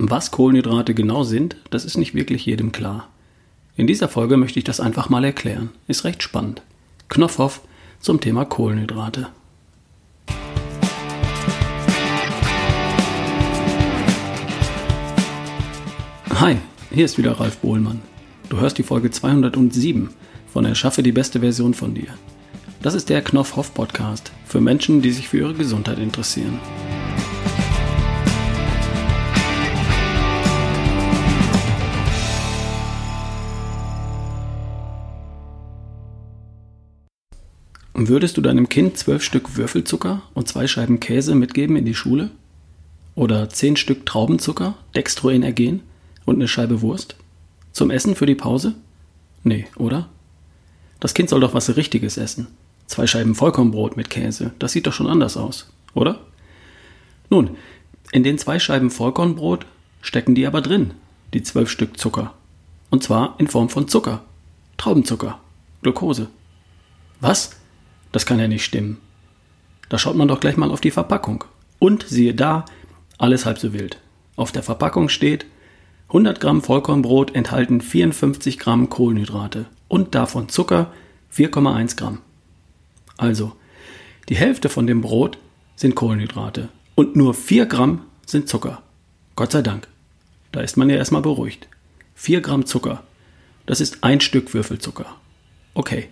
Was Kohlenhydrate genau sind, das ist nicht wirklich jedem klar. In dieser Folge möchte ich das einfach mal erklären. Ist recht spannend. Knopfhoff zum Thema Kohlenhydrate. Hi, hier ist wieder Ralf Bohlmann. Du hörst die Folge 207 von Erschaffe die beste Version von dir. Das ist der Knopfhoff Podcast für Menschen, die sich für ihre Gesundheit interessieren. Würdest du deinem Kind zwölf Stück Würfelzucker und zwei Scheiben Käse mitgeben in die Schule? Oder zehn Stück Traubenzucker, Dextroenergen und eine Scheibe Wurst? Zum Essen für die Pause? Nee, oder? Das Kind soll doch was Richtiges essen. Zwei Scheiben Vollkornbrot mit Käse, das sieht doch schon anders aus, oder? Nun, in den zwei Scheiben Vollkornbrot stecken die aber drin, die zwölf Stück Zucker. Und zwar in Form von Zucker. Traubenzucker. Glucose. Was? Das kann ja nicht stimmen. Da schaut man doch gleich mal auf die Verpackung. Und siehe da, alles halb so wild. Auf der Verpackung steht, 100 Gramm Vollkornbrot enthalten 54 Gramm Kohlenhydrate und davon Zucker 4,1 Gramm. Also, die Hälfte von dem Brot sind Kohlenhydrate und nur 4 Gramm sind Zucker. Gott sei Dank. Da ist man ja erstmal beruhigt. 4 Gramm Zucker. Das ist ein Stück Würfelzucker. Okay,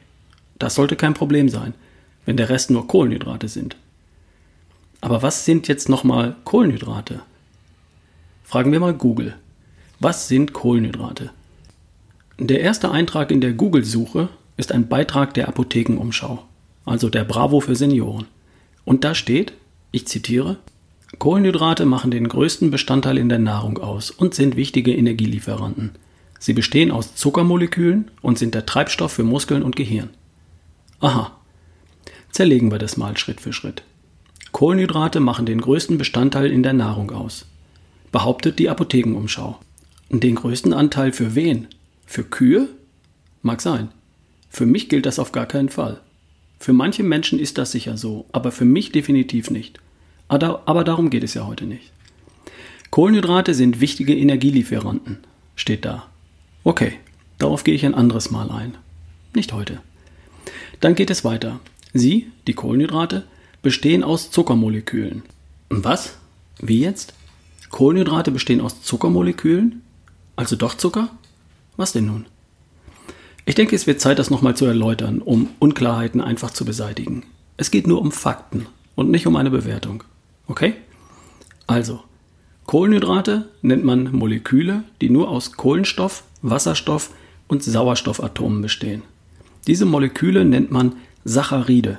das sollte kein Problem sein wenn der Rest nur Kohlenhydrate sind. Aber was sind jetzt nochmal Kohlenhydrate? Fragen wir mal Google. Was sind Kohlenhydrate? Der erste Eintrag in der Google-Suche ist ein Beitrag der Apothekenumschau, also der Bravo für Senioren. Und da steht, ich zitiere, Kohlenhydrate machen den größten Bestandteil in der Nahrung aus und sind wichtige Energielieferanten. Sie bestehen aus Zuckermolekülen und sind der Treibstoff für Muskeln und Gehirn. Aha, Zerlegen wir das mal Schritt für Schritt. Kohlenhydrate machen den größten Bestandteil in der Nahrung aus, behauptet die Apothekenumschau. Den größten Anteil für wen? Für Kühe? Mag sein. Für mich gilt das auf gar keinen Fall. Für manche Menschen ist das sicher so, aber für mich definitiv nicht. Aber darum geht es ja heute nicht. Kohlenhydrate sind wichtige Energielieferanten, steht da. Okay, darauf gehe ich ein anderes Mal ein. Nicht heute. Dann geht es weiter. Sie, die Kohlenhydrate, bestehen aus Zuckermolekülen. Was? Wie jetzt? Kohlenhydrate bestehen aus Zuckermolekülen? Also doch Zucker? Was denn nun? Ich denke, es wird Zeit, das nochmal zu erläutern, um Unklarheiten einfach zu beseitigen. Es geht nur um Fakten und nicht um eine Bewertung. Okay? Also, Kohlenhydrate nennt man Moleküle, die nur aus Kohlenstoff, Wasserstoff und Sauerstoffatomen bestehen. Diese Moleküle nennt man Saccharide.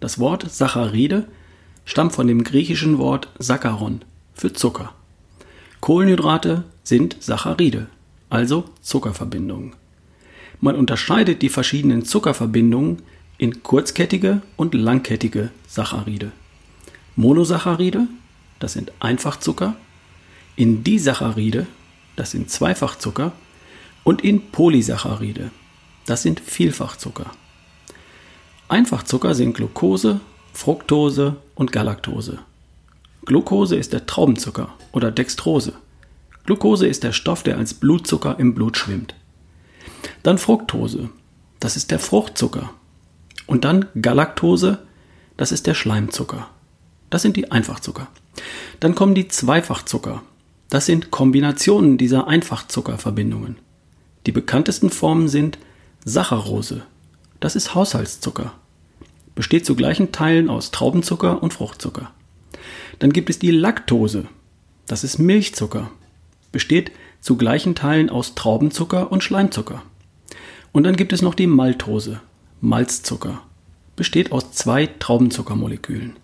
Das Wort Saccharide stammt von dem griechischen Wort Saccharon für Zucker. Kohlenhydrate sind Saccharide, also Zuckerverbindungen. Man unterscheidet die verschiedenen Zuckerverbindungen in kurzkettige und langkettige Saccharide. Monosaccharide, das sind Einfachzucker, in Disaccharide, das sind Zweifachzucker, und in Polysaccharide, das sind Vielfachzucker. Einfachzucker sind Glucose, Fructose und Galaktose. Glucose ist der Traubenzucker oder Dextrose. Glucose ist der Stoff, der als Blutzucker im Blut schwimmt. Dann Fructose, das ist der Fruchtzucker. Und dann Galaktose, das ist der Schleimzucker. Das sind die Einfachzucker. Dann kommen die Zweifachzucker. Das sind Kombinationen dieser Einfachzuckerverbindungen. Die bekanntesten Formen sind Saccharose, das ist Haushaltszucker. Besteht zu gleichen Teilen aus Traubenzucker und Fruchtzucker. Dann gibt es die Laktose. Das ist Milchzucker. Besteht zu gleichen Teilen aus Traubenzucker und Schleimzucker. Und dann gibt es noch die Maltose, Malzzucker. Besteht aus zwei Traubenzuckermolekülen.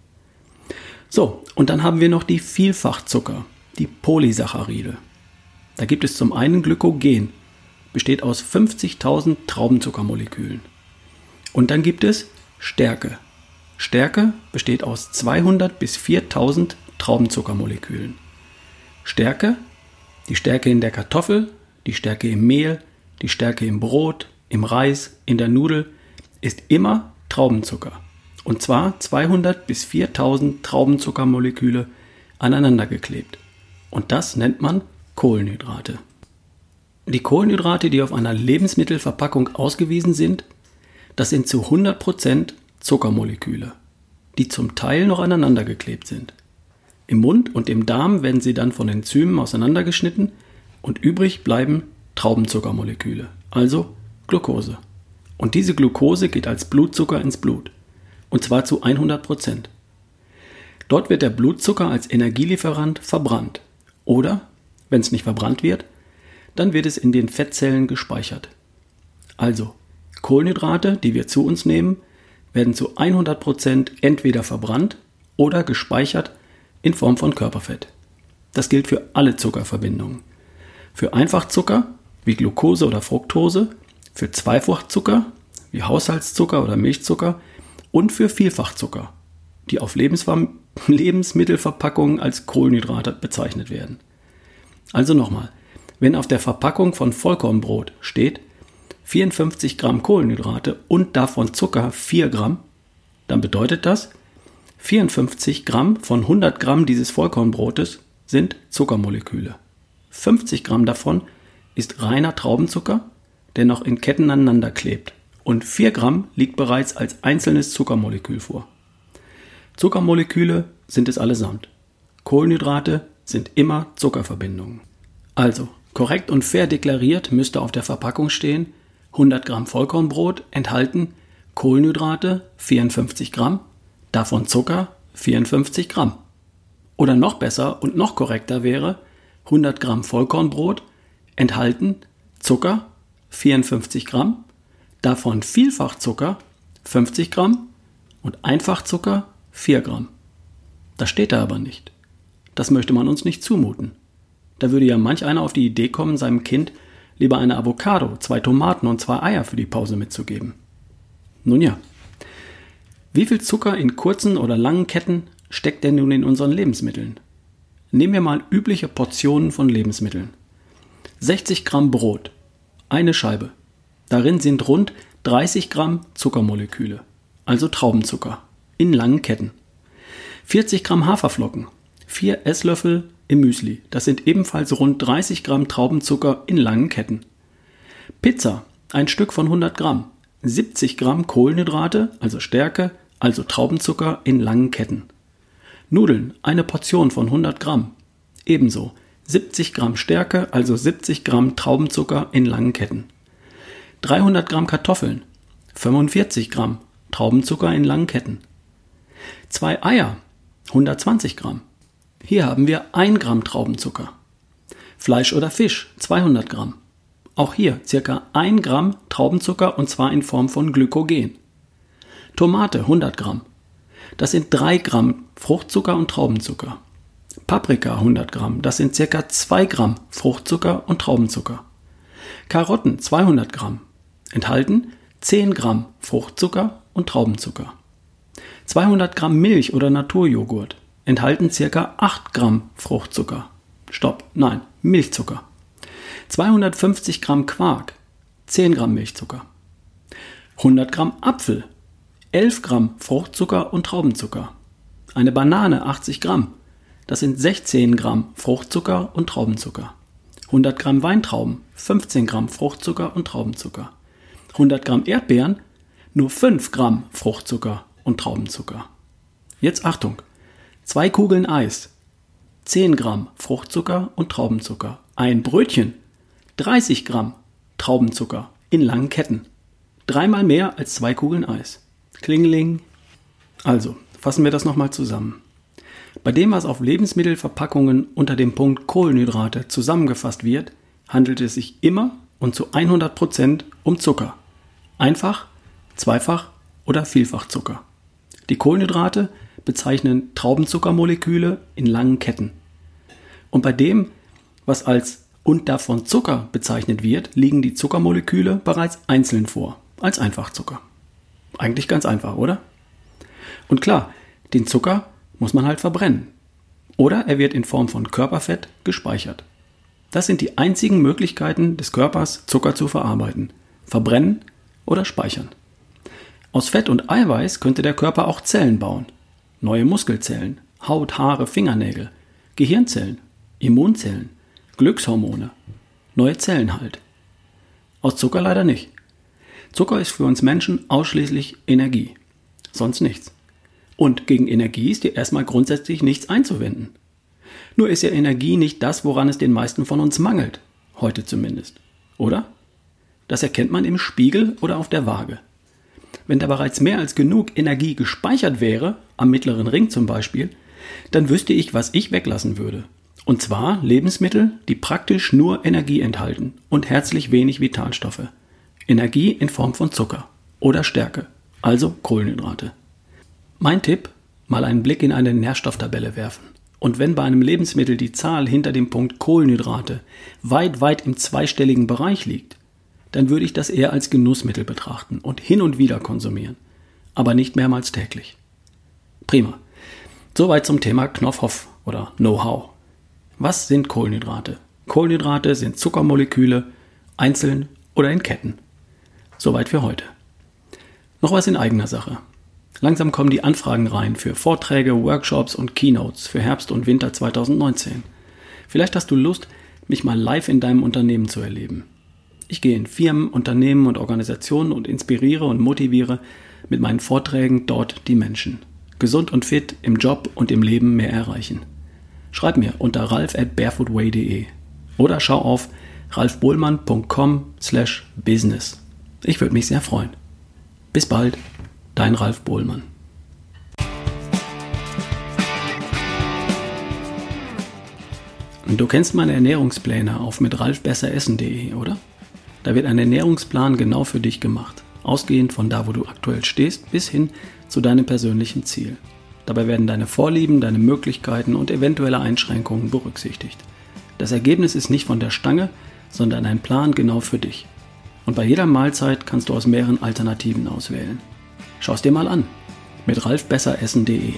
So, und dann haben wir noch die Vielfachzucker, die Polysaccharide. Da gibt es zum einen Glykogen, besteht aus 50.000 Traubenzuckermolekülen. Und dann gibt es Stärke. Stärke besteht aus 200 bis 4000 Traubenzuckermolekülen. Stärke, die Stärke in der Kartoffel, die Stärke im Mehl, die Stärke im Brot, im Reis, in der Nudel, ist immer Traubenzucker. Und zwar 200 bis 4000 Traubenzuckermoleküle aneinander geklebt. Und das nennt man Kohlenhydrate. Die Kohlenhydrate, die auf einer Lebensmittelverpackung ausgewiesen sind, das sind zu 100% Zuckermoleküle, die zum Teil noch aneinander geklebt sind. Im Mund und im Darm werden sie dann von Enzymen auseinandergeschnitten und übrig bleiben Traubenzuckermoleküle, also Glucose. Und diese Glucose geht als Blutzucker ins Blut. Und zwar zu 100% Dort wird der Blutzucker als Energielieferant verbrannt. Oder, wenn es nicht verbrannt wird, dann wird es in den Fettzellen gespeichert. Also, Kohlenhydrate, die wir zu uns nehmen, werden zu 100% entweder verbrannt oder gespeichert in Form von Körperfett. Das gilt für alle Zuckerverbindungen. Für Einfachzucker wie Glucose oder Fructose, für Zweifachzucker wie Haushaltszucker oder Milchzucker und für Vielfachzucker, die auf Lebensmittelverpackungen als Kohlenhydrate bezeichnet werden. Also nochmal, wenn auf der Verpackung von Vollkornbrot steht 54 Gramm Kohlenhydrate und davon Zucker 4 Gramm, dann bedeutet das, 54 Gramm von 100 Gramm dieses Vollkornbrotes sind Zuckermoleküle. 50 Gramm davon ist reiner Traubenzucker, der noch in Ketten aneinander klebt. Und 4 Gramm liegt bereits als einzelnes Zuckermolekül vor. Zuckermoleküle sind es allesamt. Kohlenhydrate sind immer Zuckerverbindungen. Also, korrekt und fair deklariert müsste auf der Verpackung stehen, 100 Gramm Vollkornbrot enthalten Kohlenhydrate 54 Gramm, davon Zucker 54 Gramm. Oder noch besser und noch korrekter wäre 100 Gramm Vollkornbrot enthalten Zucker 54 Gramm, davon Vielfachzucker 50 Gramm und Einfachzucker 4 Gramm. Das steht da aber nicht. Das möchte man uns nicht zumuten. Da würde ja manch einer auf die Idee kommen, seinem Kind lieber eine Avocado, zwei Tomaten und zwei Eier für die Pause mitzugeben. Nun ja. Wie viel Zucker in kurzen oder langen Ketten steckt denn nun in unseren Lebensmitteln? Nehmen wir mal übliche Portionen von Lebensmitteln. 60 Gramm Brot, eine Scheibe. Darin sind rund 30 Gramm Zuckermoleküle, also Traubenzucker, in langen Ketten. 40 Gramm Haferflocken, 4 Esslöffel im Müsli. Das sind ebenfalls rund 30 Gramm Traubenzucker in langen Ketten. Pizza, ein Stück von 100 Gramm. 70 Gramm Kohlenhydrate, also Stärke, also Traubenzucker in langen Ketten. Nudeln, eine Portion von 100 Gramm. Ebenso 70 Gramm Stärke, also 70 Gramm Traubenzucker in langen Ketten. 300 Gramm Kartoffeln, 45 Gramm Traubenzucker in langen Ketten. Zwei Eier, 120 Gramm. Hier haben wir 1 Gramm Traubenzucker. Fleisch oder Fisch 200 Gramm. Auch hier circa 1 Gramm Traubenzucker und zwar in Form von Glykogen. Tomate 100 Gramm. Das sind 3 Gramm Fruchtzucker und Traubenzucker. Paprika 100 Gramm. Das sind circa 2 Gramm Fruchtzucker und Traubenzucker. Karotten 200 Gramm. Enthalten 10 Gramm Fruchtzucker und Traubenzucker. 200 Gramm Milch oder Naturjoghurt enthalten ca. 8 Gramm Fruchtzucker. Stopp, nein, Milchzucker. 250 Gramm Quark, 10 Gramm Milchzucker. 100 Gramm Apfel, 11 Gramm Fruchtzucker und Traubenzucker. Eine Banane, 80 Gramm, das sind 16 Gramm Fruchtzucker und Traubenzucker. 100 Gramm Weintrauben, 15 Gramm Fruchtzucker und Traubenzucker. 100 Gramm Erdbeeren, nur 5 Gramm Fruchtzucker und Traubenzucker. Jetzt Achtung! Zwei Kugeln Eis, 10 Gramm Fruchtzucker und Traubenzucker. Ein Brötchen, 30 Gramm Traubenzucker in langen Ketten. Dreimal mehr als zwei Kugeln Eis. Klingeling. Also, fassen wir das nochmal zusammen. Bei dem, was auf Lebensmittelverpackungen unter dem Punkt Kohlenhydrate zusammengefasst wird, handelt es sich immer und zu 100 Prozent um Zucker. Einfach, Zweifach oder Vielfachzucker. Die Kohlenhydrate bezeichnen Traubenzuckermoleküle in langen Ketten. Und bei dem, was als und davon Zucker bezeichnet wird, liegen die Zuckermoleküle bereits einzeln vor, als Einfachzucker. Eigentlich ganz einfach, oder? Und klar, den Zucker muss man halt verbrennen. Oder er wird in Form von Körperfett gespeichert. Das sind die einzigen Möglichkeiten des Körpers, Zucker zu verarbeiten. Verbrennen oder speichern. Aus Fett und Eiweiß könnte der Körper auch Zellen bauen neue Muskelzellen, Haut, Haare, Fingernägel, Gehirnzellen, Immunzellen, Glückshormone. Neue Zellen halt. Aus Zucker leider nicht. Zucker ist für uns Menschen ausschließlich Energie. Sonst nichts. Und gegen Energie ist dir erstmal grundsätzlich nichts einzuwenden. Nur ist ja Energie nicht das, woran es den meisten von uns mangelt. Heute zumindest. Oder? Das erkennt man im Spiegel oder auf der Waage. Wenn da bereits mehr als genug Energie gespeichert wäre, am mittleren Ring zum Beispiel, dann wüsste ich, was ich weglassen würde. Und zwar Lebensmittel, die praktisch nur Energie enthalten und herzlich wenig Vitalstoffe. Energie in Form von Zucker oder Stärke, also Kohlenhydrate. Mein Tipp, mal einen Blick in eine Nährstofftabelle werfen. Und wenn bei einem Lebensmittel die Zahl hinter dem Punkt Kohlenhydrate weit, weit im zweistelligen Bereich liegt, dann würde ich das eher als Genussmittel betrachten und hin und wieder konsumieren, aber nicht mehrmals täglich. Prima. Soweit zum Thema Knopfhoff oder Know-how. Was sind Kohlenhydrate? Kohlenhydrate sind Zuckermoleküle, einzeln oder in Ketten. Soweit für heute. Noch was in eigener Sache. Langsam kommen die Anfragen rein für Vorträge, Workshops und Keynotes für Herbst und Winter 2019. Vielleicht hast du Lust, mich mal live in deinem Unternehmen zu erleben. Ich gehe in Firmen, Unternehmen und Organisationen und inspiriere und motiviere mit meinen Vorträgen dort die Menschen. Gesund und fit im Job und im Leben mehr erreichen. Schreib mir unter ralf at barefootway.de oder schau auf ralfbohlmann.com slash business. Ich würde mich sehr freuen. Bis bald, dein Ralf Bohlmann. Du kennst meine Ernährungspläne auf mit ralfbesseressen.de, oder? Da wird ein Ernährungsplan genau für dich gemacht, ausgehend von da, wo du aktuell stehst, bis hin zu deinem persönlichen Ziel. Dabei werden deine Vorlieben, deine Möglichkeiten und eventuelle Einschränkungen berücksichtigt. Das Ergebnis ist nicht von der Stange, sondern ein Plan genau für dich. Und bei jeder Mahlzeit kannst du aus mehreren Alternativen auswählen. Schau es dir mal an mit ralfbesseressen.de.